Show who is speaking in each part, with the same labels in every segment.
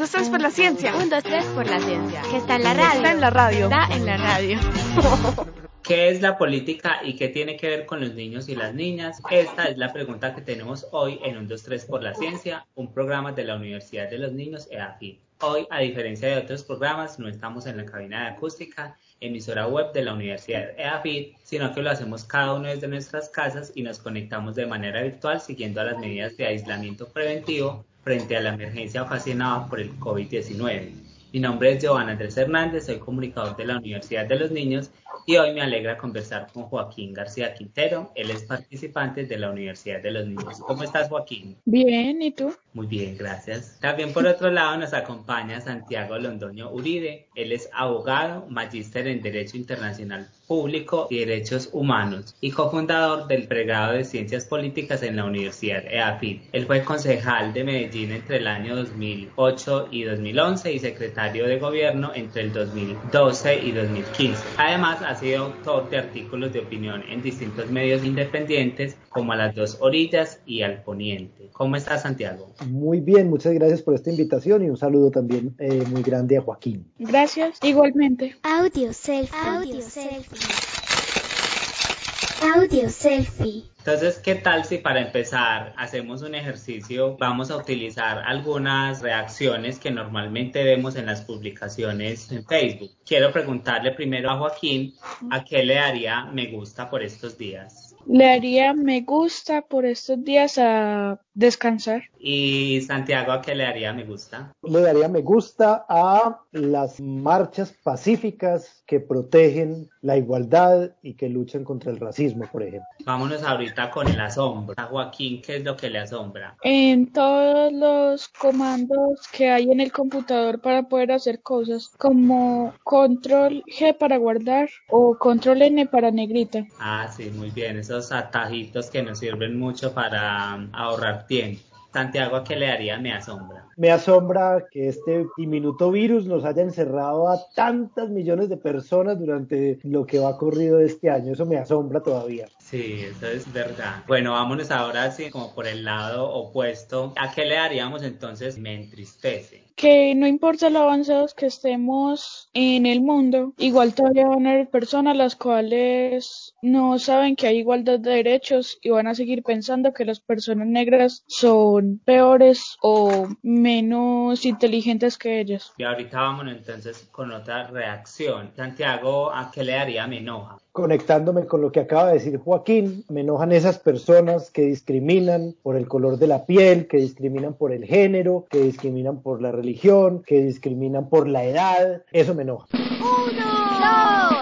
Speaker 1: dos, tres por la ciencia.
Speaker 2: Un, dos, tres por la ciencia. Que está en la radio.
Speaker 1: Está en la radio.
Speaker 2: Está en la radio.
Speaker 3: ¿Qué es la política y qué tiene que ver con los niños y las niñas? Esta es la pregunta que tenemos hoy en Un 2-3 por la Ciencia, un programa de la Universidad de los Niños EAFID. Hoy, a diferencia de otros programas, no estamos en la cabina de acústica, emisora web de la Universidad EAFID, sino que lo hacemos cada uno desde nuestras casas y nos conectamos de manera virtual siguiendo las medidas de aislamiento preventivo frente a la emergencia ocasionada por el COVID-19. Mi nombre es Giovanna Andrés Hernández, soy comunicador de la Universidad de los Niños y hoy me alegra conversar con Joaquín García Quintero. Él es participante de la Universidad de los Niños. ¿Cómo estás, Joaquín?
Speaker 1: Bien, ¿y tú?
Speaker 3: Muy bien, gracias. También por otro lado nos acompaña Santiago Londoño Uribe. Él es abogado, magíster en Derecho Internacional Público y Derechos Humanos y cofundador del pregrado de Ciencias Políticas en la Universidad EAFID. Él fue concejal de Medellín entre el año 2008 y 2011 y secretario de gobierno entre el 2012 y 2015. Además, ha sido autor de artículos de opinión en distintos medios independientes como a las dos orillas y al poniente. ¿Cómo estás, Santiago?
Speaker 4: Muy bien, muchas gracias por esta invitación y un saludo también eh, muy grande a Joaquín.
Speaker 1: Gracias, igualmente.
Speaker 5: Audio selfie. Audio selfie. Audio selfie.
Speaker 3: Entonces, ¿qué tal si para empezar hacemos un ejercicio? Vamos a utilizar algunas reacciones que normalmente vemos en las publicaciones en Facebook. Quiero preguntarle primero a Joaquín a qué le daría me gusta por estos días.
Speaker 1: Le haría me gusta por estos días a descansar.
Speaker 3: ¿Y Santiago a qué le haría me gusta?
Speaker 4: Le daría me gusta a las marchas pacíficas que protegen la igualdad y que luchan contra el racismo, por ejemplo.
Speaker 3: Vámonos ahorita con el asombro. A Joaquín, ¿qué es lo que le asombra?
Speaker 1: En todos los comandos que hay en el computador para poder hacer cosas, como control G para guardar o control N para negrita.
Speaker 3: Ah, sí, muy bien. Esos atajitos que nos sirven mucho para um, ahorrar tiempo. Santiago, ¿a qué le daría me asombra?
Speaker 4: Me asombra que este diminuto virus nos haya encerrado a tantas millones de personas durante lo que va corrido este año. Eso me asombra todavía.
Speaker 3: Sí, eso es verdad. Bueno, vámonos ahora así como por el lado opuesto. ¿A qué le daríamos entonces me entristece?
Speaker 1: Que no importa lo avanzados que estemos en el mundo, igual todavía van a haber personas las cuales no saben que hay igualdad de derechos y van a seguir pensando que las personas negras son peores o menos inteligentes que ellas.
Speaker 3: Y ahorita vámonos entonces con otra reacción. Santiago, ¿a qué le daría me enoja?
Speaker 4: Conectándome con lo que acaba de decir Joaquín, me enojan esas personas que discriminan por el color de la piel, que discriminan por el género, que discriminan por la religión, que discriminan por la edad. Eso me enoja.
Speaker 5: Uno, dos,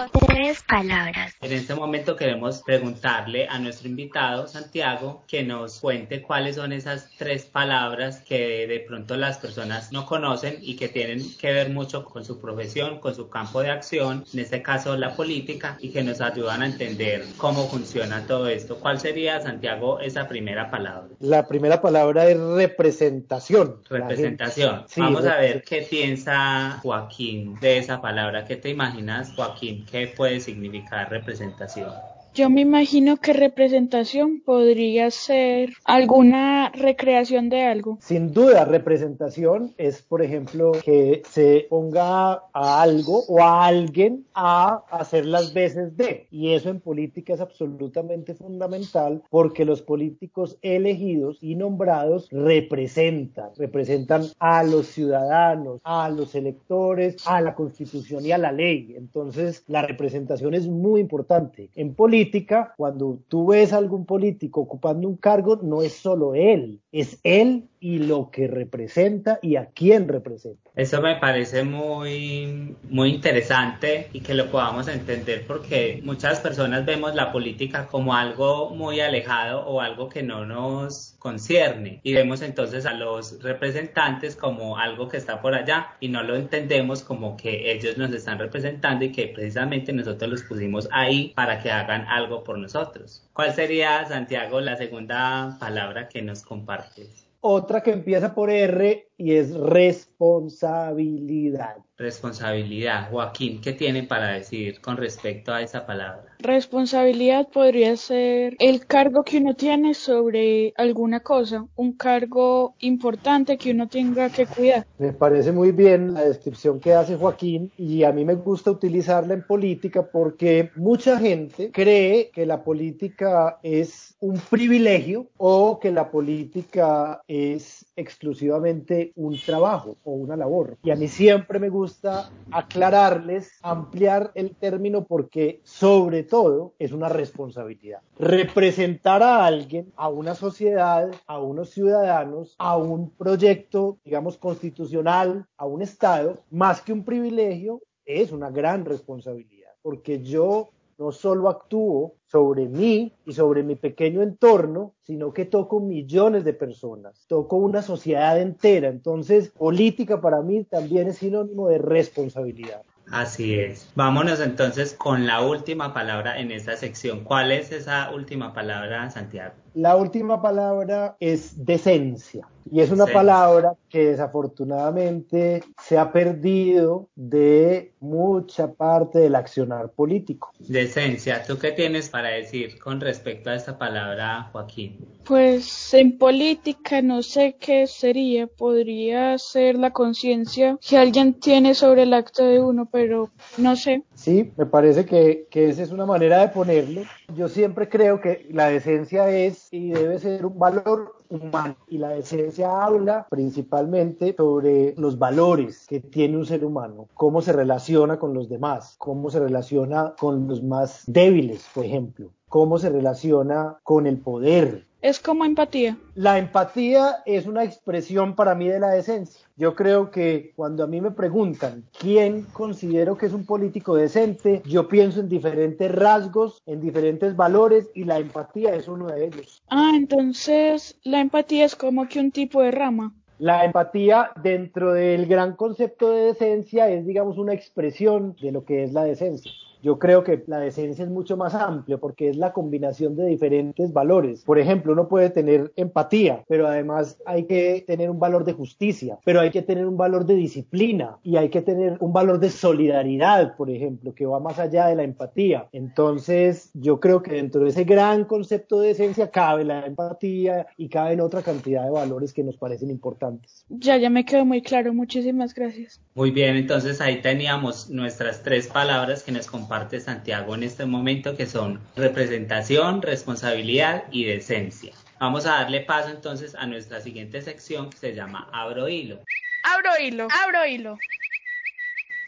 Speaker 5: tres palabras.
Speaker 3: En este momento queremos preguntarle a nuestro invitado, Santiago, que nos cuente cuáles son esas tres palabras que de pronto las personas no conocen y que tienen que ver mucho con su profesión, con su campo de acción, en este caso la política, y que nos ayudan a entender cómo funciona todo esto. ¿Cuál sería, Santiago, esa primera palabra?
Speaker 4: La primera palabra es representación.
Speaker 3: Representación.
Speaker 4: Sí,
Speaker 3: Vamos a ver qué piensa Joaquín de esa palabra. ¿Qué te imaginas, Joaquín? ¿Qué puede significar representación?
Speaker 1: Yo me imagino que representación podría ser alguna recreación de algo.
Speaker 4: Sin duda, representación es, por ejemplo, que se ponga a algo o a alguien a hacer las veces de. Y eso en política es absolutamente fundamental porque los políticos elegidos y nombrados representan, representan a los ciudadanos, a los electores, a la constitución y a la ley. Entonces, la representación es muy importante. En política, cuando tú ves a algún político ocupando un cargo, no es solo él, es él y lo que representa y a quién representa.
Speaker 3: Eso me parece muy, muy interesante y que lo podamos entender porque muchas personas vemos la política como algo muy alejado o algo que no nos concierne y vemos entonces a los representantes como algo que está por allá y no lo entendemos como que ellos nos están representando y que precisamente nosotros los pusimos ahí para que hagan algo por nosotros. ¿Cuál sería, Santiago, la segunda palabra que nos compartes?
Speaker 4: Otra que empieza por R y es responsabilidad.
Speaker 3: Responsabilidad. Joaquín, ¿qué tiene para decir con respecto a esa palabra?
Speaker 1: Responsabilidad podría ser el cargo que uno tiene sobre alguna cosa, un cargo importante que uno tenga que cuidar.
Speaker 4: Me parece muy bien la descripción que hace Joaquín y a mí me gusta utilizarla en política porque mucha gente cree que la política es un privilegio o que la política es exclusivamente un trabajo o una labor. Y a mí siempre me gusta aclararles, ampliar el término porque sobre todo es una responsabilidad. Representar a alguien, a una sociedad, a unos ciudadanos, a un proyecto, digamos, constitucional, a un Estado, más que un privilegio, es una gran responsabilidad. Porque yo no solo actúo sobre mí y sobre mi pequeño entorno, sino que toco millones de personas, toco una sociedad entera. Entonces, política para mí también es sinónimo de responsabilidad.
Speaker 3: Así es. Vámonos entonces con la última palabra en esta sección. ¿Cuál es esa última palabra, Santiago?
Speaker 4: La última palabra es decencia. Y es una palabra que desafortunadamente se ha perdido de mucha parte del accionar político.
Speaker 3: Decencia, ¿tú qué tienes para decir con respecto a esta palabra, Joaquín?
Speaker 1: Pues en política no sé qué sería, podría ser la conciencia que alguien tiene sobre el acto de uno, pero no sé.
Speaker 4: Sí, me parece que, que esa es una manera de ponerlo. Yo siempre creo que la decencia es y debe ser un valor humano. Y la decencia habla principalmente sobre los valores que tiene un ser humano, cómo se relaciona con los demás, cómo se relaciona con los más débiles, por ejemplo, cómo se relaciona con el poder,
Speaker 1: es como empatía.
Speaker 4: La empatía es una expresión para mí de la decencia. Yo creo que cuando a mí me preguntan quién considero que es un político decente, yo pienso en diferentes rasgos, en diferentes valores y la empatía es uno de ellos.
Speaker 1: Ah, entonces la empatía es como que un tipo de rama.
Speaker 4: La empatía dentro del gran concepto de decencia es, digamos, una expresión de lo que es la decencia. Yo creo que la decencia es mucho más amplio porque es la combinación de diferentes valores. Por ejemplo, uno puede tener empatía, pero además hay que tener un valor de justicia, pero hay que tener un valor de disciplina y hay que tener un valor de solidaridad, por ejemplo, que va más allá de la empatía. Entonces, yo creo que dentro de ese gran concepto de decencia cabe la empatía y caben otra cantidad de valores que nos parecen importantes.
Speaker 1: Ya, ya me quedó muy claro. Muchísimas gracias.
Speaker 3: Muy bien, entonces ahí teníamos nuestras tres palabras que nos comparte Santiago en este momento, que son representación, responsabilidad y decencia. Vamos a darle paso entonces a nuestra siguiente sección que se llama Abro Hilo.
Speaker 1: Abro hilo, abro hilo.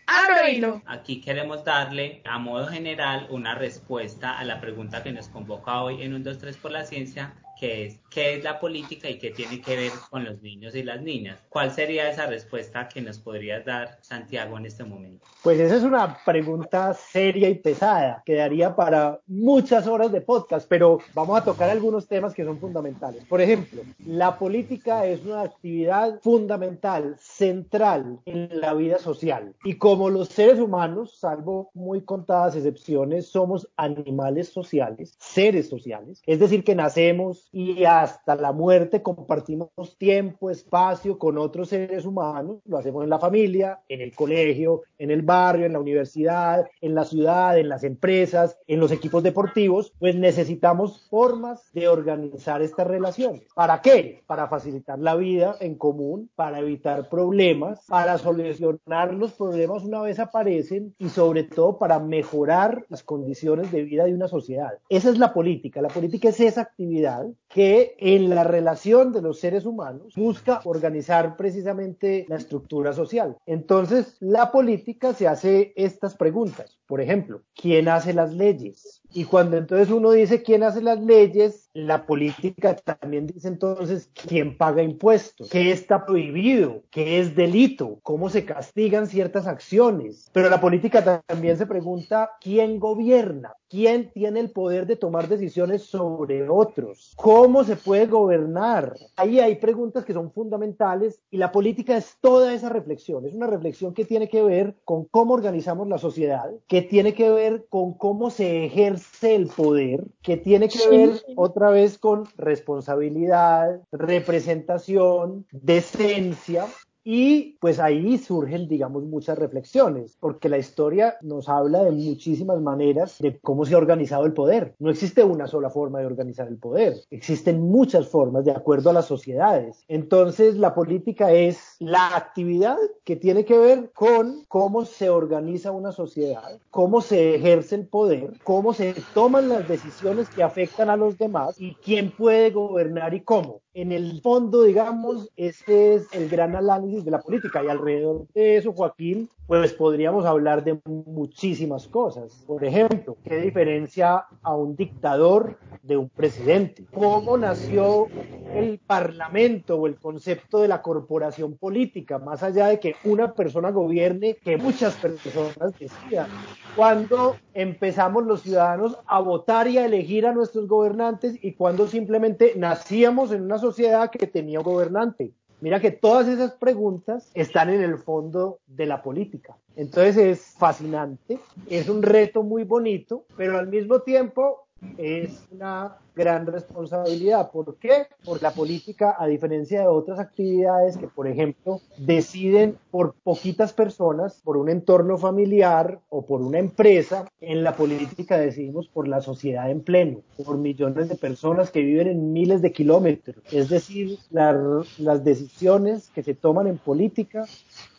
Speaker 1: Abro hilo.
Speaker 3: Aquí queremos darle a modo general una respuesta a la pregunta que nos convoca hoy en un 2, 3 por la ciencia, es qué es la política y qué tiene que ver con los niños y las niñas. ¿Cuál sería esa respuesta que nos podrías dar, Santiago, en este momento?
Speaker 4: Pues esa es una pregunta seria y pesada, que daría para muchas horas de podcast, pero vamos a tocar algunos temas que son fundamentales. Por ejemplo, la política es una actividad fundamental, central en la vida social. Y como los seres humanos, salvo muy contadas excepciones, somos animales sociales, seres sociales, es decir, que nacemos y hasta la muerte compartimos tiempo, espacio con otros seres humanos, lo hacemos en la familia, en el colegio, en el barrio, en la universidad, en la ciudad, en las empresas, en los equipos deportivos, pues necesitamos formas de organizar estas relaciones. ¿Para qué? Para facilitar la vida en común, para evitar problemas, para solucionar los problemas una vez aparecen y sobre todo para mejorar las condiciones de vida de una sociedad. Esa es la política. La política es esa actividad que en la relación de los seres humanos busca organizar precisamente la estructura social. Entonces, la política se hace estas preguntas. Por ejemplo, ¿quién hace las leyes? Y cuando entonces uno dice quién hace las leyes, la política también dice entonces quién paga impuestos, qué está prohibido, qué es delito, cómo se castigan ciertas acciones. Pero la política también se pregunta quién gobierna, quién tiene el poder de tomar decisiones sobre otros, cómo se puede gobernar. Ahí hay preguntas que son fundamentales y la política es toda esa reflexión. Es una reflexión que tiene que ver con cómo organizamos la sociedad, que tiene que ver con cómo se ejerce el poder, que tiene que ver otra vez con responsabilidad, representación, decencia Y pues ahí surgen, digamos, muchas reflexiones, porque la historia nos habla de muchísimas maneras de cómo se ha organizado el poder. No existe una sola forma de organizar el poder, existen muchas formas de acuerdo a las sociedades. Entonces, la política es la actividad que tiene que ver con cómo se organiza una sociedad, cómo se ejerce el poder, cómo se toman las decisiones que afectan a los demás y quién puede gobernar y cómo. En el fondo, digamos, ese es el gran análisis de la política y alrededor de eso, Joaquín, pues podríamos hablar de muchísimas cosas. Por ejemplo, ¿qué diferencia a un dictador de un presidente? ¿Cómo nació el parlamento o el concepto de la corporación política, más allá de que una persona gobierne, que muchas personas decidan? ¿Cuándo empezamos los ciudadanos a votar y a elegir a nuestros gobernantes y cuando simplemente nacíamos en una sociedad que tenía un gobernante? Mira que todas esas preguntas están en el fondo de la política. Entonces es fascinante, es un reto muy bonito, pero al mismo tiempo es una gran responsabilidad. ¿Por qué? Porque la política, a diferencia de otras actividades que, por ejemplo, deciden por poquitas personas, por un entorno familiar o por una empresa, en la política decidimos por la sociedad en pleno, por millones de personas que viven en miles de kilómetros. Es decir, las decisiones que se toman en política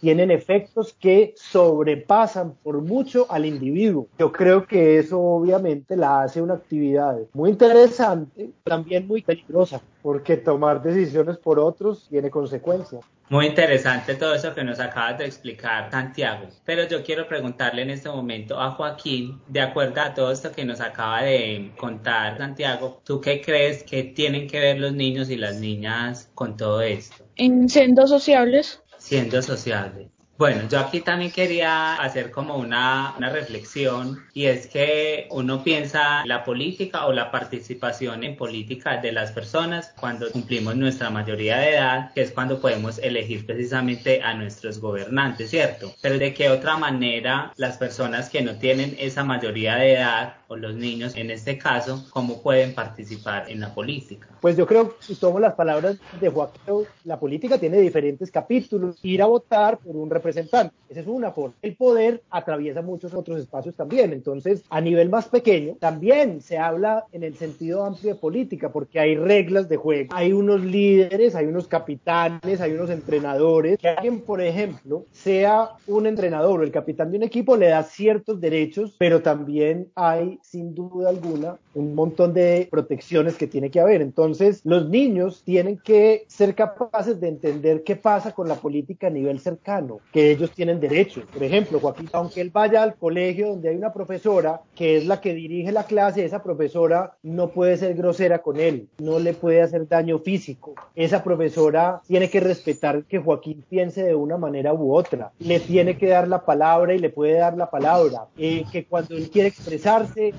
Speaker 4: tienen efectos que sobrepasan por mucho al individuo. Yo creo que eso obviamente la hace una actividad muy interesante también muy peligrosa, porque tomar decisiones por otros tiene consecuencias.
Speaker 3: Muy interesante todo eso que nos acabas de explicar, Santiago. Pero yo quiero preguntarle en este momento a Joaquín, de acuerdo a todo esto que nos acaba de contar Santiago, ¿tú qué crees que tienen que ver los niños y las niñas con todo esto?
Speaker 1: En siendo sociables.
Speaker 3: Siendo sociables. Bueno, yo aquí también quería hacer como una, una, reflexión y es que uno piensa la política o la participación en política de las personas cuando cumplimos nuestra mayoría de edad, que es cuando podemos elegir precisamente a nuestros gobernantes, ¿cierto? Pero de qué otra manera las personas que no tienen esa mayoría de edad o los niños en este caso, cómo pueden participar en la política?
Speaker 4: Pues yo creo, si tomo las palabras de Joaquín, la política tiene diferentes capítulos. Ir a votar por un representante esa es una forma. El poder atraviesa muchos otros espacios también. Entonces, a nivel más pequeño, también se habla en el sentido amplio de política, porque hay reglas de juego. Hay unos líderes, hay unos capitanes, hay unos entrenadores. Que alguien, por ejemplo, sea un entrenador o el capitán de un equipo, le da ciertos derechos, pero también hay, sin duda alguna, un montón de protecciones que tiene que haber. Entonces, los niños tienen que ser capaces de entender qué pasa con la política a nivel cercano, que ellos tienen derechos. Por ejemplo, Joaquín, aunque él vaya al colegio donde hay una profesora que es la que dirige la clase, esa profesora no puede ser grosera con él, no le puede hacer daño físico. Esa profesora tiene que respetar que Joaquín piense de una manera u otra. Le tiene que dar la palabra y le puede dar la palabra. Eh, que cuando él quiere expresarse,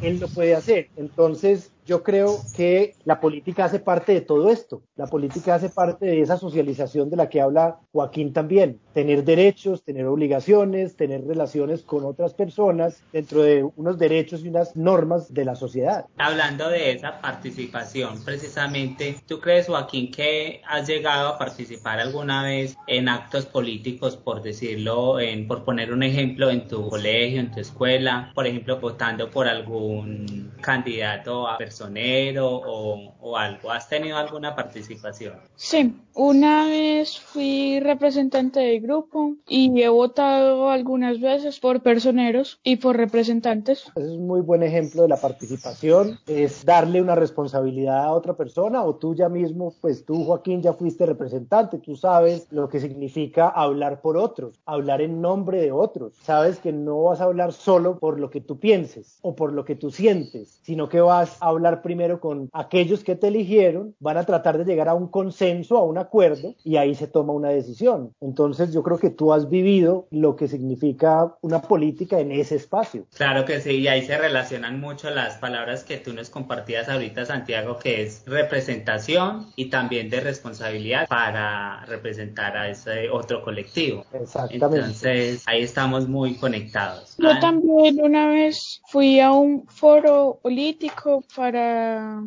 Speaker 4: él lo puede hacer. Entonces, yo creo que la política hace parte de todo esto. La política hace parte de esa socialización de la que habla Joaquín también. Tener derechos, tener obligaciones, tener relaciones con otras personas dentro de unos derechos y unas normas de la sociedad.
Speaker 3: Hablando de esa participación, precisamente, ¿tú crees, Joaquín, que has llegado a participar alguna vez en actos políticos, por decirlo, en, por poner un ejemplo, en tu colegio, en tu escuela, por ejemplo, votando por algún candidato a persona o, o, algo? ¿Has tenido alguna participación?
Speaker 1: Sí, una vez fui representante del grupo y he votado algunas veces por personeros y por representantes.
Speaker 4: es un muy buen ejemplo de la participación, es darle una responsabilidad a otra persona o tú ya mismo, pues tú Joaquín ya fuiste representante, tú sabes lo que significa hablar por otros, hablar en nombre de otros, sabes que no vas a hablar solo por lo que tú pienses o por lo que tú sientes, sino que vas a hablar primero con aquellos que te eligieron, van a tratar de llegar a un consenso, a un acuerdo, y ahí se toma una decisión. Entonces yo creo que tú has vivido lo que significa una política en ese espacio.
Speaker 3: Claro que sí, y ahí se relacionan mucho las palabras que tú nos compartías ahorita, Santiago, que es representación y también de responsabilidad para representar a ese otro colectivo.
Speaker 4: Exactamente.
Speaker 3: Entonces ahí estamos muy conectados.
Speaker 1: Yo ah. también una vez fui a un foro político para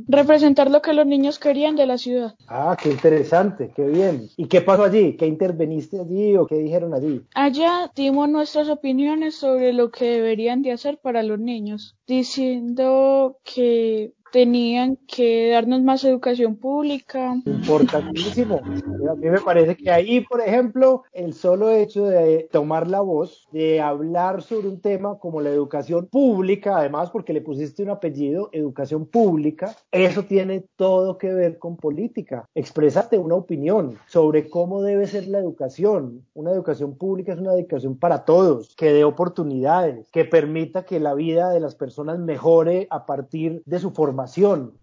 Speaker 1: representar lo que los niños querían de la ciudad.
Speaker 4: Ah, qué interesante, qué bien. ¿Y qué pasó allí? ¿Qué interveniste allí o qué dijeron allí?
Speaker 1: Allá dimos nuestras opiniones sobre lo que deberían de hacer para los niños, diciendo que tenían que darnos más educación pública.
Speaker 4: Importantísimo. A mí me parece que ahí, por ejemplo, el solo hecho de tomar la voz, de hablar sobre un tema como la educación pública, además porque le pusiste un apellido, educación pública, eso tiene todo que ver con política. Exprésate una opinión sobre cómo debe ser la educación. Una educación pública es una educación para todos, que dé oportunidades, que permita que la vida de las personas mejore a partir de su formación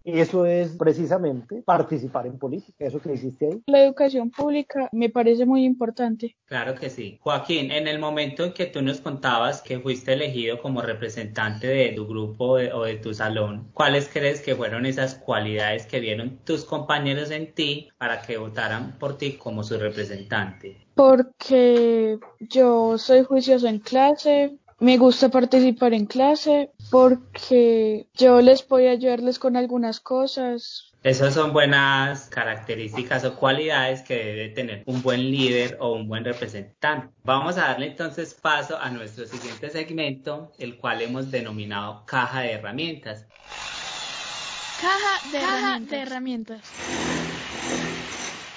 Speaker 4: y eso es precisamente participar en política, eso que hiciste ahí.
Speaker 1: La educación pública me parece muy importante.
Speaker 3: Claro que sí. Joaquín, en el momento en que tú nos contabas que fuiste elegido como representante de tu grupo o de tu salón, ¿cuáles crees que fueron esas cualidades que vieron tus compañeros en ti para que votaran por ti como su representante?
Speaker 1: Porque yo soy juicioso en clase, me gusta participar en clase porque yo les voy a ayudarles con algunas cosas.
Speaker 3: Esas son buenas características o cualidades que debe tener un buen líder o un buen representante. Vamos a darle entonces paso a nuestro siguiente segmento, el cual hemos denominado caja de herramientas.
Speaker 1: Caja de herramientas. De herramientas.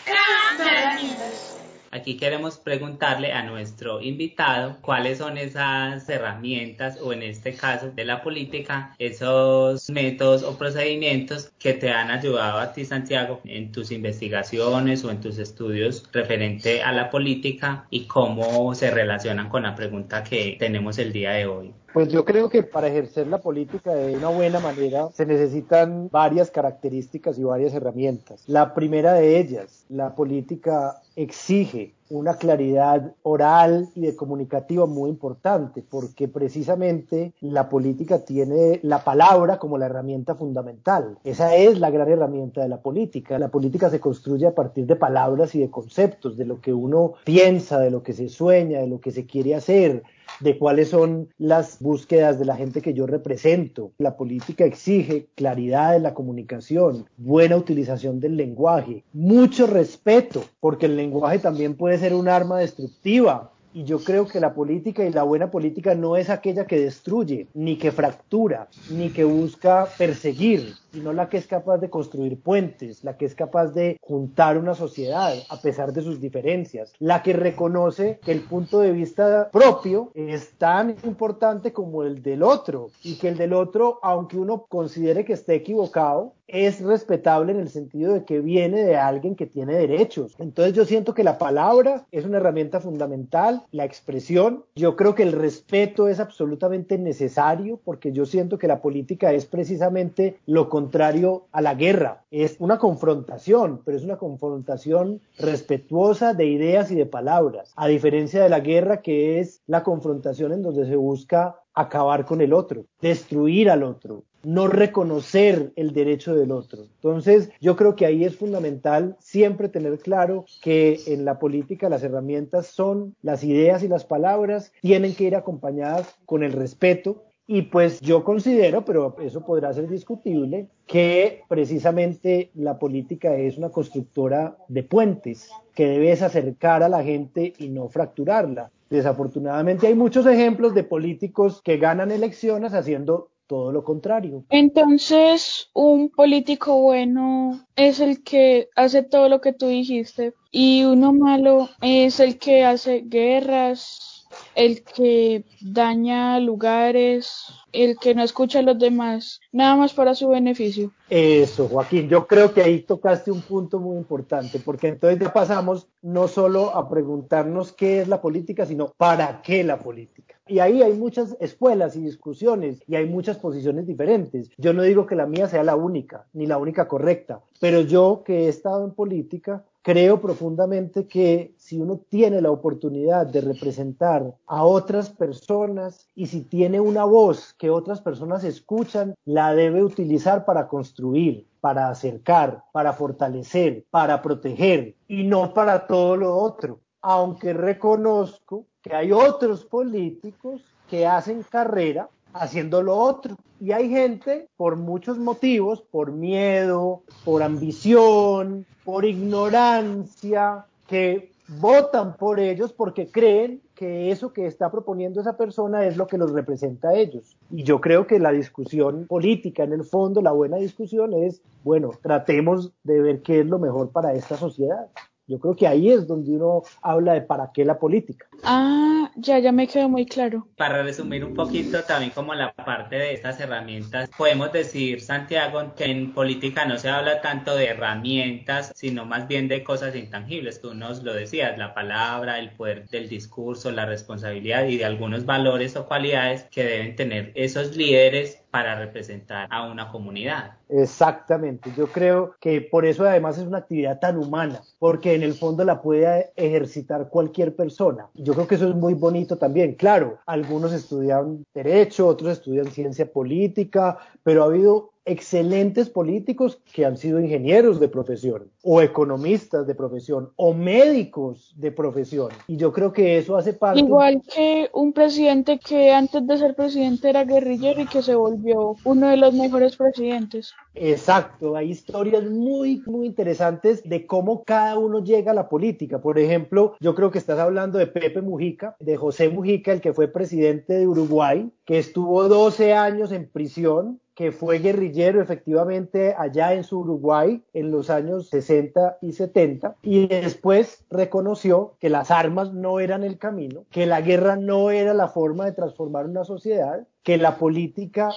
Speaker 1: Caja de herramientas.
Speaker 3: Aquí queremos preguntarle a nuestro invitado cuáles son esas herramientas o en este caso de la política, esos métodos o procedimientos que te han ayudado a ti, Santiago, en tus investigaciones o en tus estudios referente a la política y cómo se relacionan con la pregunta que tenemos el día de hoy.
Speaker 4: Pues yo creo que para ejercer la política de una buena manera se necesitan varias características y varias herramientas. La primera de ellas, la política exige una claridad oral y de comunicativa muy importante, porque precisamente la política tiene la palabra como la herramienta fundamental. Esa es la gran herramienta de la política. La política se construye a partir de palabras y de conceptos, de lo que uno piensa, de lo que se sueña, de lo que se quiere hacer, de cuáles son las búsquedas de la gente que yo represento. La política exige claridad en la comunicación, buena utilización del lenguaje, mucho respeto, porque el lenguaje también puede ser un arma destructiva. Y yo creo que la política y la buena política no es aquella que destruye, ni que fractura, ni que busca perseguir, sino la que es capaz de construir puentes, la que es capaz de juntar una sociedad a pesar de sus diferencias, la que reconoce que el punto de vista propio es tan importante como el del otro y que el del otro, aunque uno considere que esté equivocado, es respetable en el sentido de que viene de alguien que tiene derechos. Entonces yo siento que la palabra es una herramienta fundamental, la expresión, yo creo que el respeto es absolutamente necesario porque yo siento que la política es precisamente lo contrario a la guerra. Es una confrontación, pero es una confrontación respetuosa de ideas y de palabras, a diferencia de la guerra que es la confrontación en donde se busca acabar con el otro, destruir al otro, no reconocer el derecho del otro. Entonces, yo creo que ahí es fundamental siempre tener claro que en la política las herramientas son las ideas y las palabras, tienen que ir acompañadas con el respeto y pues yo considero, pero eso podrá ser discutible, que precisamente la política es una constructora de puentes, que debes acercar a la gente y no fracturarla. Desafortunadamente hay muchos ejemplos de políticos que ganan elecciones haciendo todo lo contrario.
Speaker 1: Entonces, un político bueno es el que hace todo lo que tú dijiste y uno malo es el que hace guerras, el que daña lugares, el que no escucha a los demás, nada más para su beneficio.
Speaker 4: Eso, Joaquín, yo creo que ahí tocaste un punto muy importante, porque entonces ya pasamos no solo a preguntarnos qué es la política, sino para qué la política. Y ahí hay muchas escuelas y discusiones y hay muchas posiciones diferentes. Yo no digo que la mía sea la única, ni la única correcta, pero yo que he estado en política, creo profundamente que si uno tiene la oportunidad de representar a otras personas y si tiene una voz que otras personas escuchan, la debe utilizar para construir, para acercar, para fortalecer, para proteger y no para todo lo otro. Aunque reconozco que hay otros políticos que hacen carrera haciendo lo otro. Y hay gente, por muchos motivos, por miedo, por ambición, por ignorancia, que votan por ellos porque creen que eso que está proponiendo esa persona es lo que los representa a ellos. Y yo creo que la discusión política, en el fondo, la buena discusión es, bueno, tratemos de ver qué es lo mejor para esta sociedad. Yo creo que ahí es donde uno habla de para qué la política.
Speaker 1: Ah, ya, ya me quedó muy claro.
Speaker 3: Para resumir un poquito también como la parte de estas herramientas, podemos decir, Santiago, que en política no se habla tanto de herramientas, sino más bien de cosas intangibles. Tú nos lo decías, la palabra, el poder del discurso, la responsabilidad y de algunos valores o cualidades que deben tener esos líderes para representar a una comunidad.
Speaker 4: Exactamente, yo creo que por eso además es una actividad tan humana, porque en el fondo la puede ejercitar cualquier persona. Yo creo que eso es muy bonito también. Claro, algunos estudian derecho, otros estudian ciencia política, pero ha habido excelentes políticos que han sido ingenieros de profesión o economistas de profesión o médicos de profesión. Y yo creo que eso hace parte...
Speaker 1: Igual que un presidente que antes de ser presidente era guerrillero y que se volvió uno de los mejores presidentes.
Speaker 4: Exacto, hay historias muy, muy interesantes de cómo cada uno llega a la política. Por ejemplo, yo creo que estás hablando de Pepe Mujica, de José Mujica, el que fue presidente de Uruguay, que estuvo 12 años en prisión que fue guerrillero efectivamente allá en su Uruguay en los años 60 y 70 y después reconoció que las armas no eran el camino, que la guerra no era la forma de transformar una sociedad, que la política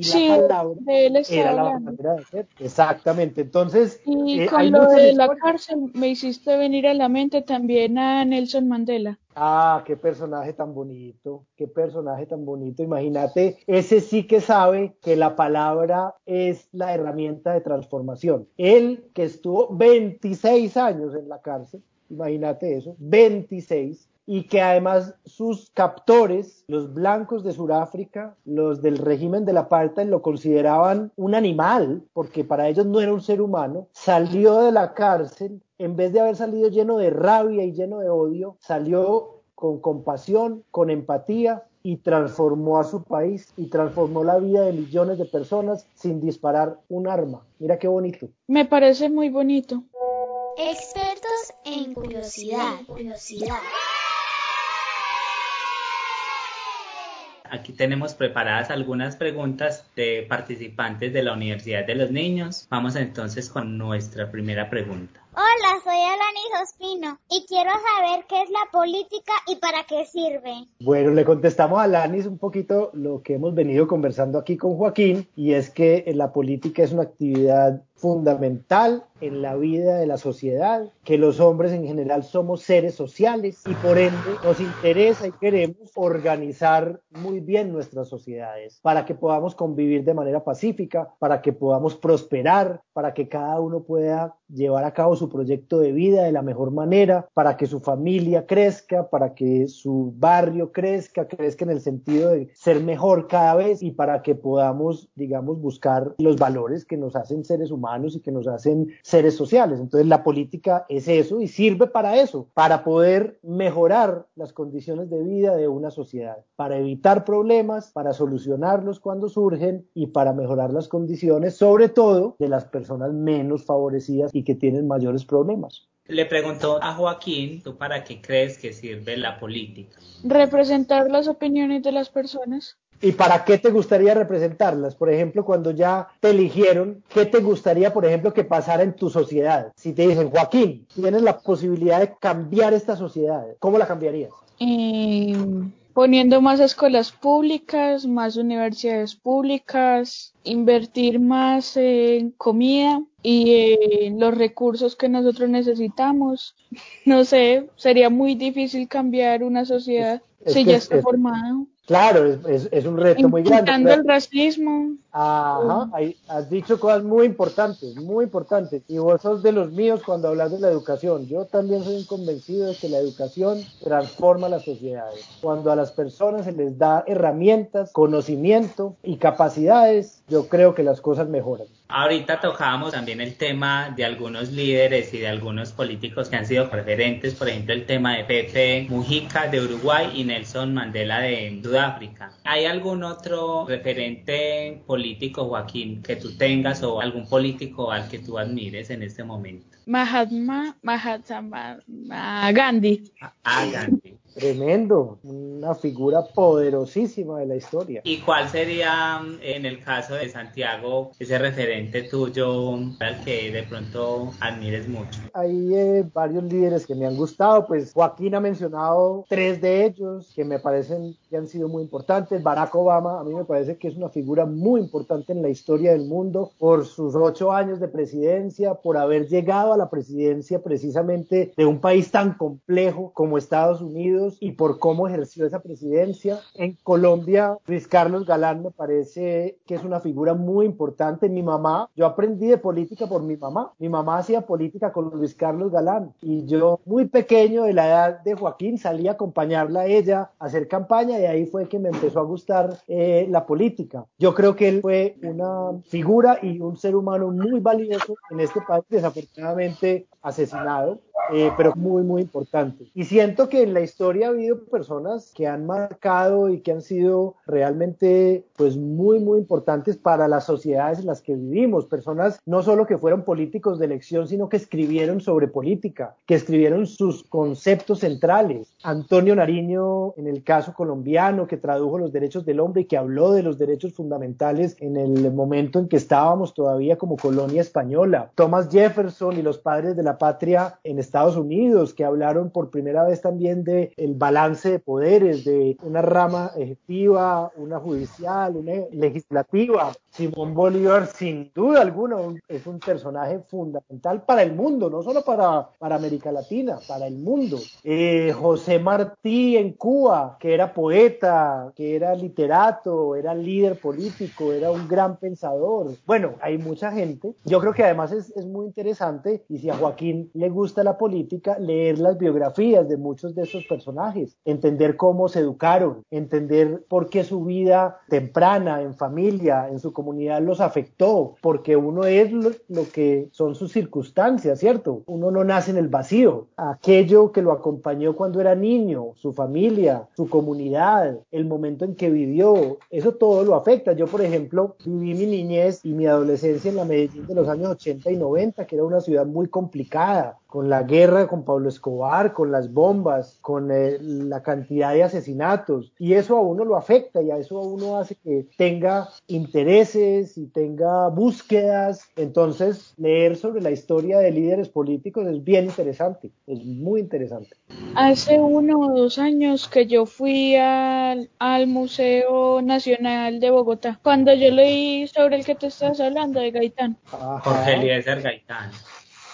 Speaker 4: y
Speaker 1: Sí,
Speaker 4: la palabra
Speaker 1: de él estaba
Speaker 4: era la
Speaker 1: hablando.
Speaker 4: manera de ser. Exactamente. Entonces,
Speaker 1: Y
Speaker 4: eh,
Speaker 1: con lo de la
Speaker 4: historias.
Speaker 1: cárcel me hiciste venir a la mente también a Nelson Mandela.
Speaker 4: Ah, qué personaje tan bonito, qué personaje tan bonito. Imagínate, ese sí que sabe que la palabra es la herramienta de transformación. Él que estuvo 26 años en la cárcel, imagínate eso, 26, y que además sus captores, los blancos de Sudáfrica, los del régimen del apartheid, lo consideraban un animal, porque para ellos no era un ser humano, salió de la cárcel, en vez de haber salido lleno de rabia y lleno de odio, salió con compasión, con empatía y transformó a su país y transformó la vida de millones de personas sin disparar un arma. Mira qué bonito.
Speaker 1: Me parece muy bonito.
Speaker 5: Expertos en curiosidad. Curiosidad.
Speaker 3: Aquí tenemos preparadas algunas preguntas de participantes de la Universidad de los Niños. Vamos entonces con nuestra primera pregunta.
Speaker 6: Hola, soy Alanis Ospino y quiero saber qué es la política y para qué sirve.
Speaker 4: Bueno, le contestamos a Lanis un poquito lo que hemos venido conversando aquí con Joaquín y es que la política es una actividad fundamental en la vida de la sociedad, que los hombres en general somos seres sociales y por ende nos interesa y queremos organizar muy bien nuestras sociedades para que podamos convivir de manera pacífica, para que podamos prosperar, para que cada uno pueda llevar a cabo su proyecto de vida de la mejor manera, para que su familia crezca, para que su barrio crezca, crezca en el sentido de ser mejor cada vez y para que podamos, digamos, buscar los valores que nos hacen seres humanos y que nos hacen seres sociales. Entonces la política es eso y sirve para eso, para poder mejorar las condiciones de vida de una sociedad, para evitar problemas, para solucionarlos cuando surgen y para mejorar las condiciones, sobre todo de las personas menos favorecidas y que tienen mayores problemas.
Speaker 3: Le preguntó a Joaquín, ¿tú para qué crees que sirve la política?
Speaker 1: Representar las opiniones de las personas.
Speaker 4: ¿Y para qué te gustaría representarlas? Por ejemplo, cuando ya te eligieron, ¿qué te gustaría, por ejemplo, que pasara en tu sociedad? Si te dicen, Joaquín, tienes la posibilidad de cambiar esta sociedad, ¿cómo la cambiarías?
Speaker 1: Eh, poniendo más escuelas públicas, más universidades públicas, invertir más en comida y en los recursos que nosotros necesitamos. No sé, sería muy difícil cambiar una sociedad
Speaker 4: Es
Speaker 1: si ya
Speaker 4: es-
Speaker 1: está
Speaker 4: es-
Speaker 1: formada.
Speaker 4: Claro, es, es- es un reto muy grande.
Speaker 1: El racismo.
Speaker 4: Ajá, ahí has dicho cosas muy importantes, muy importantes. Y vos sos de los míos cuando hablas de la educación. Yo también soy un convencido de que la educación transforma las sociedades. Cuando a las personas se les da herramientas, conocimiento y capacidades, yo creo que las cosas mejoran.
Speaker 3: Ahorita tocábamos también el tema de algunos líderes y de algunos políticos que han sido referentes, por ejemplo el tema de Pepe Mujica de Uruguay y Nelson Mandela de Sudáfrica. ¿Hay algún otro referente político político, Joaquín, que tú tengas o algún político al que tú admires en este momento.
Speaker 1: Mahatma, Mahatma Gandhi.
Speaker 3: Ah, Gandhi.
Speaker 4: Tremendo, una figura poderosísima de la historia.
Speaker 3: ¿Y cuál sería, en el caso de Santiago, ese referente tuyo al que de pronto admires mucho?
Speaker 4: Hay eh, varios líderes que me han gustado, pues Joaquín ha mencionado tres de ellos que me parecen que han sido muy importantes. Barack Obama, a mí me parece que es una figura muy importante en la historia del mundo por sus ocho años de presidencia, por haber llegado a la presidencia precisamente de un país tan complejo como Estados Unidos y por cómo ejerció esa presidencia. En Colombia, Luis Carlos Galán me parece que es una figura muy importante. Mi mamá, yo aprendí de política por mi mamá. Mi mamá hacía política con Luis Carlos Galán y yo muy pequeño de la edad de Joaquín salí a acompañarla a ella a hacer campaña y ahí fue que me empezó a gustar eh, la política. Yo creo que él fue una figura y un ser humano muy valioso en este país, desafortunadamente asesinado, eh, pero muy, muy importante. Y siento que en la historia ha habido personas que han marcado y que han sido realmente, pues, muy, muy importantes para las sociedades en las que vivimos. Personas no solo que fueron políticos de elección, sino que escribieron sobre política, que escribieron sus conceptos centrales. Antonio Nariño, en el caso colombiano, que tradujo los derechos del hombre y que habló de los derechos fundamentales en el momento en que estábamos todavía como colonia española. Thomas Jefferson y los padres de la patria en Estados Unidos, que hablaron por primera vez también de el balance de poderes, de una rama ejecutiva, una judicial, una legislativa. Simón Bolívar, sin duda alguna, es un personaje fundamental para el mundo, no solo para, para América Latina, para el mundo. Eh, José Martí en Cuba, que era poeta, que era literato, era líder político, era un gran pensador. Bueno, hay mucha gente. Yo creo que además es, es muy interesante, y si a Joaquín le gusta la política, leer las biografías de muchos de esos personajes, entender cómo se educaron, entender por qué su vida temprana, en familia, en su comunidad, los afectó, porque uno es lo, que son sus circunstancias, ¿cierto? Uno no nace en el vacío. Aquello que lo acompañó cuando era niño, su familia, su comunidad, el momento en que vivió, eso todo lo afecta. Yo, por ejemplo, viví mi niñez y mi adolescencia en la Medellín de los años 80 y 90, que era una ciudad muy complicada, con la guerra con Pablo Escobar, con las bombas, con eh, la cantidad de asesinatos. Y eso a uno lo afecta y a eso a uno hace que tenga intereses y tenga búsquedas. Entonces, leer sobre la historia de líderes políticos es bien interesante, es muy interesante.
Speaker 1: Hace uno o dos años que yo fui al, al Museo Nacional de Bogotá, cuando yo leí sobre el que te estás hablando, de Gaitán.
Speaker 3: Jorge Eliezer Gaitán.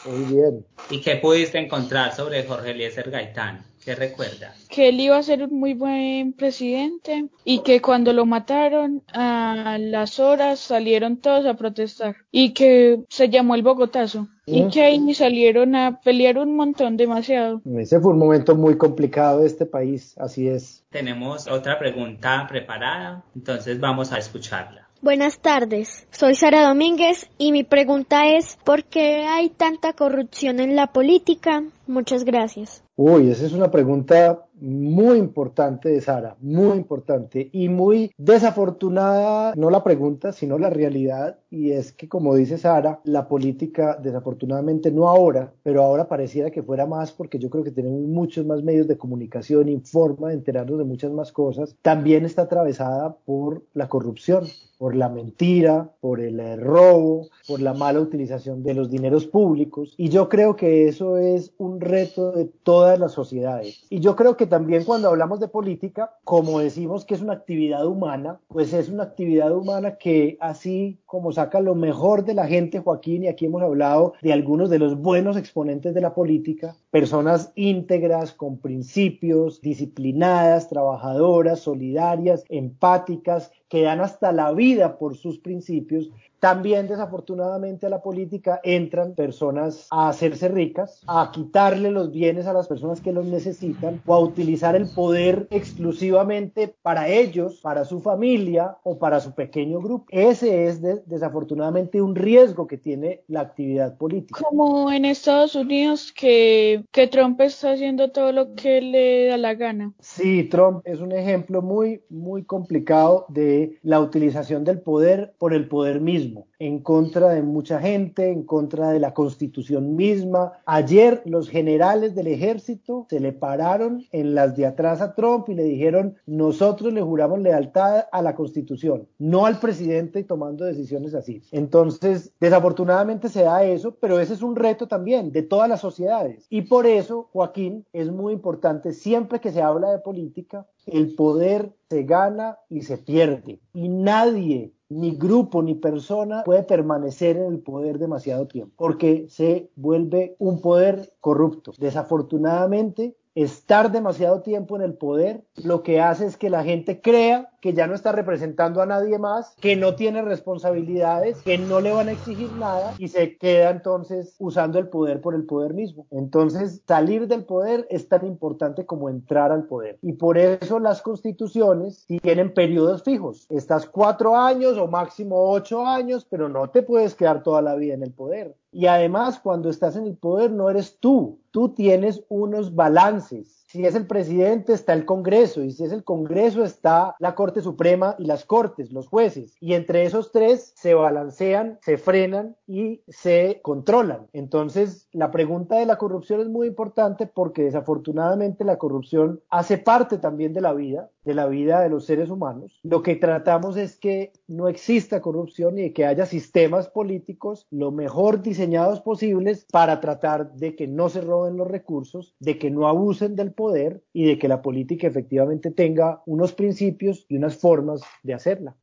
Speaker 4: Muy bien.
Speaker 3: ¿Y qué pudiste encontrar sobre Jorge Eliezer Gaitán? ¿Qué recuerdas?
Speaker 1: Que él iba a ser un muy buen presidente y que cuando lo mataron a las horas salieron todos a protestar y que se llamó el Bogotazo. Y que ahí salieron a pelear un montón, demasiado.
Speaker 4: Ese fue un momento muy complicado de este país, así es.
Speaker 3: Tenemos otra pregunta preparada, entonces vamos a escucharla.
Speaker 7: Buenas tardes, soy Sara Domínguez y mi pregunta es ¿por qué hay tanta corrupción en la política? Muchas gracias.
Speaker 4: Uy, esa es una pregunta muy importante de Sara, muy importante y muy desafortunada, no la pregunta, sino la realidad, y es que como dice Sara, la política desafortunadamente no ahora, pero ahora pareciera que fuera más porque yo creo que tenemos muchos más medios de comunicación y forma de enterarnos de muchas más cosas, también está atravesada por la corrupción, por la mentira, por el robo, por la mala utilización de los dineros públicos, y yo creo que eso es un reto de todas las sociedades. Y yo creo que también cuando hablamos de política, como decimos que es una actividad humana, pues es una actividad humana que así como saca lo mejor de la gente, Joaquín, y aquí hemos hablado de algunos de los buenos exponentes de la política, personas íntegras, con principios, disciplinadas, trabajadoras, solidarias, empáticas, que dan hasta la vida por sus principios, también desafortunadamente a la política entran personas a hacerse ricas, a quitarle los bienes a las personas que los necesitan o a utilizar el poder exclusivamente para ellos, para su familia o para su pequeño grupo. Ese es desafortunadamente un riesgo que tiene la actividad política.
Speaker 1: Como en Estados Unidos que que, que Trump está haciendo todo lo que le da la gana.
Speaker 4: Sí, Trump es un ejemplo muy, muy complicado de la utilización del poder por el poder mismo, en contra de mucha gente, en contra de la constitución misma. Ayer los generales del ejército se le pararon en las de atrás a Trump y le dijeron, nosotros le juramos lealtad a la constitución, no al presidente tomando decisiones así. Entonces, desafortunadamente se da eso, pero ese es un reto también de todas las sociedades. Y por eso, Joaquín, es muy importante siempre que se habla de política, el poder se gana y se pierde. Y nadie ni grupo ni persona puede permanecer en el poder demasiado tiempo, porque se vuelve un poder corrupto. Desafortunadamente, estar demasiado tiempo en el poder lo que hace es que la gente crea que ya no está representando a nadie más, que no tiene responsabilidades, que no le van a exigir nada y se queda entonces usando el poder por el poder mismo. Entonces, salir del poder es tan importante como entrar al poder. Y por eso las constituciones tienen periodos fijos. Estás cuatro años o máximo ocho años, pero no te puedes quedar toda la vida en el poder. Y además, cuando estás en el poder, no eres tú, tú tienes unos balances si es el presidente, está el Congreso, y si es el Congreso, está la Corte Suprema y las Cortes, los jueces. Y entre esos tres se balancean, se frenan y se controlan. Entonces, la pregunta de la corrupción es muy importante porque desafortunadamente la corrupción hace parte también de la vida, de la vida de los seres humanos. Lo que tratamos es que no exista corrupción y que haya sistemas políticos lo mejor diseñados posibles para tratar de que no se roben los recursos, de que no abusen del poder y de que la política efectivamente tenga unos principios y unas formas de hacerla.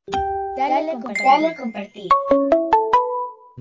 Speaker 5: Dale, compartir. compartir.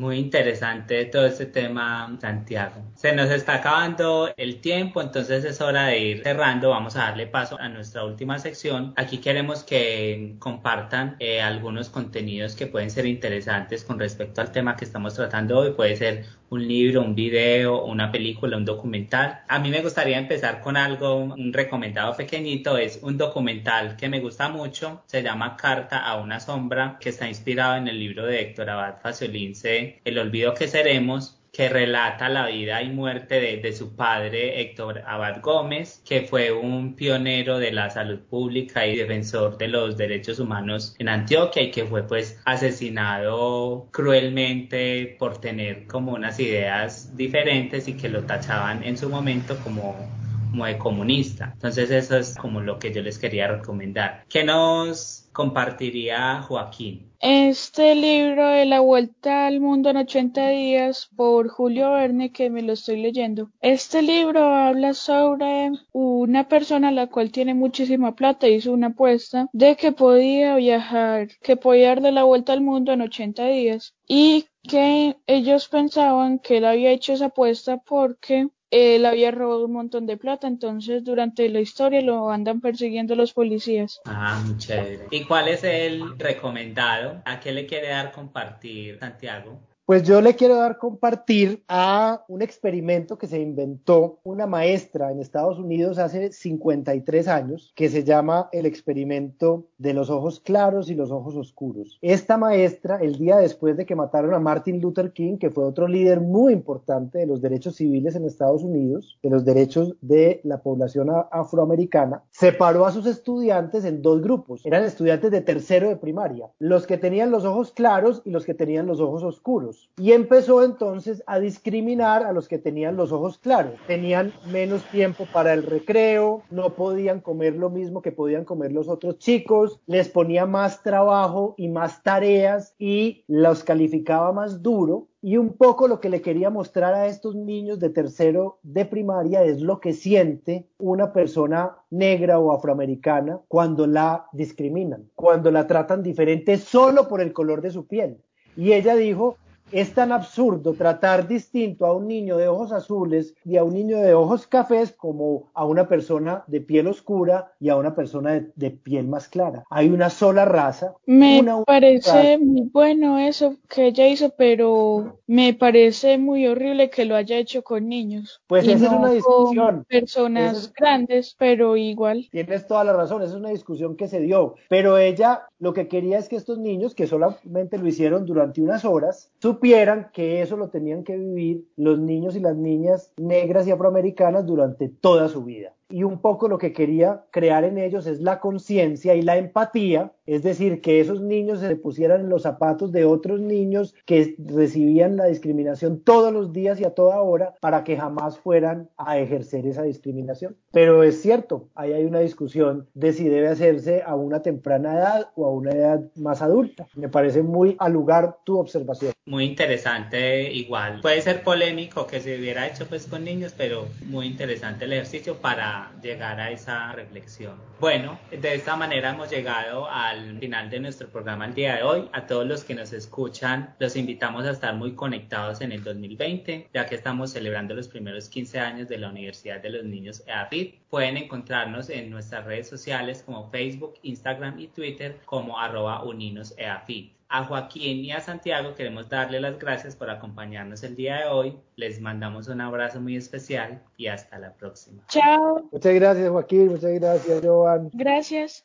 Speaker 3: Muy interesante todo este tema, Santiago. Se nos está acabando el tiempo, entonces es hora de ir cerrando. Vamos a darle paso a nuestra última sección. Aquí queremos que compartan eh, algunos contenidos que pueden ser interesantes con respecto al tema que estamos tratando hoy. Puede ser un libro, un video, una película, un documental. A mí me gustaría empezar con algo, un recomendado pequeñito, es un documental que me gusta mucho, se llama Carta a una sombra, que está inspirado en el libro de Héctor Abad Faciolince, El olvido que seremos, que relata la vida y muerte de, su padre Héctor Abad Gómez, que fue un pionero de la salud pública y defensor de los derechos humanos en Antioquia y que fue pues asesinado cruelmente por tener como unas ideas diferentes y que lo tachaban en su momento como como de comunista. Entonces eso es como lo que yo les quería recomendar. ¿Qué nos compartiría Joaquín?
Speaker 1: Este libro de La Vuelta al Mundo en 80 días por Julio Verne que me lo estoy leyendo. Este libro habla sobre una persona la cual tiene muchísima plata, hizo una apuesta de que podía viajar, que podía darle la vuelta al mundo en 80 días y que ellos pensaban que él había hecho esa apuesta porque él había robado un montón de plata, entonces durante la historia lo andan persiguiendo los policías.
Speaker 3: Ah, muy chévere. ¿Y cuál es el recomendado? ¿A qué le quiere dar compartir Santiago?
Speaker 4: Pues yo le quiero dar compartir a un experimento que se inventó una maestra en Estados Unidos hace 53 años, que se llama el experimento de los ojos claros y los ojos oscuros. Esta maestra, el día después de que mataron a Martin Luther King, que fue otro líder muy importante de los derechos civiles en Estados Unidos, de los derechos de la población afroamericana, separó a sus estudiantes en dos grupos. Eran estudiantes de tercero de primaria, los que tenían los ojos claros y los que tenían los ojos oscuros y empezó entonces a discriminar a los que tenían los ojos claros. Tenían menos tiempo para el recreo, no podían comer lo mismo que podían comer los otros chicos, les ponía más trabajo y más tareas y los calificaba más duro. Y un poco lo que le quería mostrar a estos niños de tercero de primaria es lo que siente una persona negra o afroamericana cuando la discriminan, cuando la tratan diferente solo por el color de su piel. Y ella dijo, es tan absurdo tratar distinto a un niño de ojos azules y a un niño de ojos cafés como a una persona de piel oscura y a una persona de, piel más clara. Hay una sola raza.
Speaker 1: Me parece muy bueno eso que ella hizo, pero me parece muy horrible que lo haya hecho con niños.
Speaker 4: Pues esa es una discusión.
Speaker 1: personas grandes, pero igual.
Speaker 4: Tienes toda la razón, esa es una discusión que se dio. Pero ella lo que quería es que estos niños, que solamente lo hicieron durante unas horas, supieran que eso lo tenían que vivir los niños y las niñas negras y afroamericanas durante toda su vida y un poco lo que quería crear en ellos es la conciencia y la empatía, es decir, que esos niños se pusieran en los zapatos de otros niños que recibían la discriminación todos los días y a toda hora para que jamás fueran a ejercer esa discriminación. Pero es cierto, ahí hay una discusión de si debe hacerse a una temprana edad o a una edad más adulta. Me parece muy al lugar tu observación.
Speaker 3: Muy interesante, igual. Puede ser polémico que se hubiera hecho pues con niños, pero muy interesante el ejercicio para llegar a esa reflexión. Bueno, de esta manera hemos llegado al final de nuestro programa el día de hoy. A todos los que nos escuchan, los invitamos a estar muy conectados en el 2020, ya que estamos celebrando los primeros 15 años de la Universidad de los Niños EAFIT. Pueden encontrarnos en nuestras redes sociales como Facebook, Instagram y Twitter como arroba uninoseafit. A Joaquín y a Santiago queremos darle las gracias por acompañarnos el día de hoy. Les mandamos un abrazo muy especial y hasta la próxima.
Speaker 1: Chao.
Speaker 4: Muchas gracias Joaquín, muchas gracias Joan.
Speaker 1: Gracias.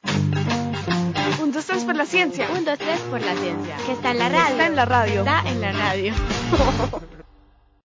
Speaker 8: Un, dos, tres por la ciencia.
Speaker 2: Un, dos, tres por la ciencia. Que está en la radio.
Speaker 8: Está en la radio.
Speaker 2: Está en la radio.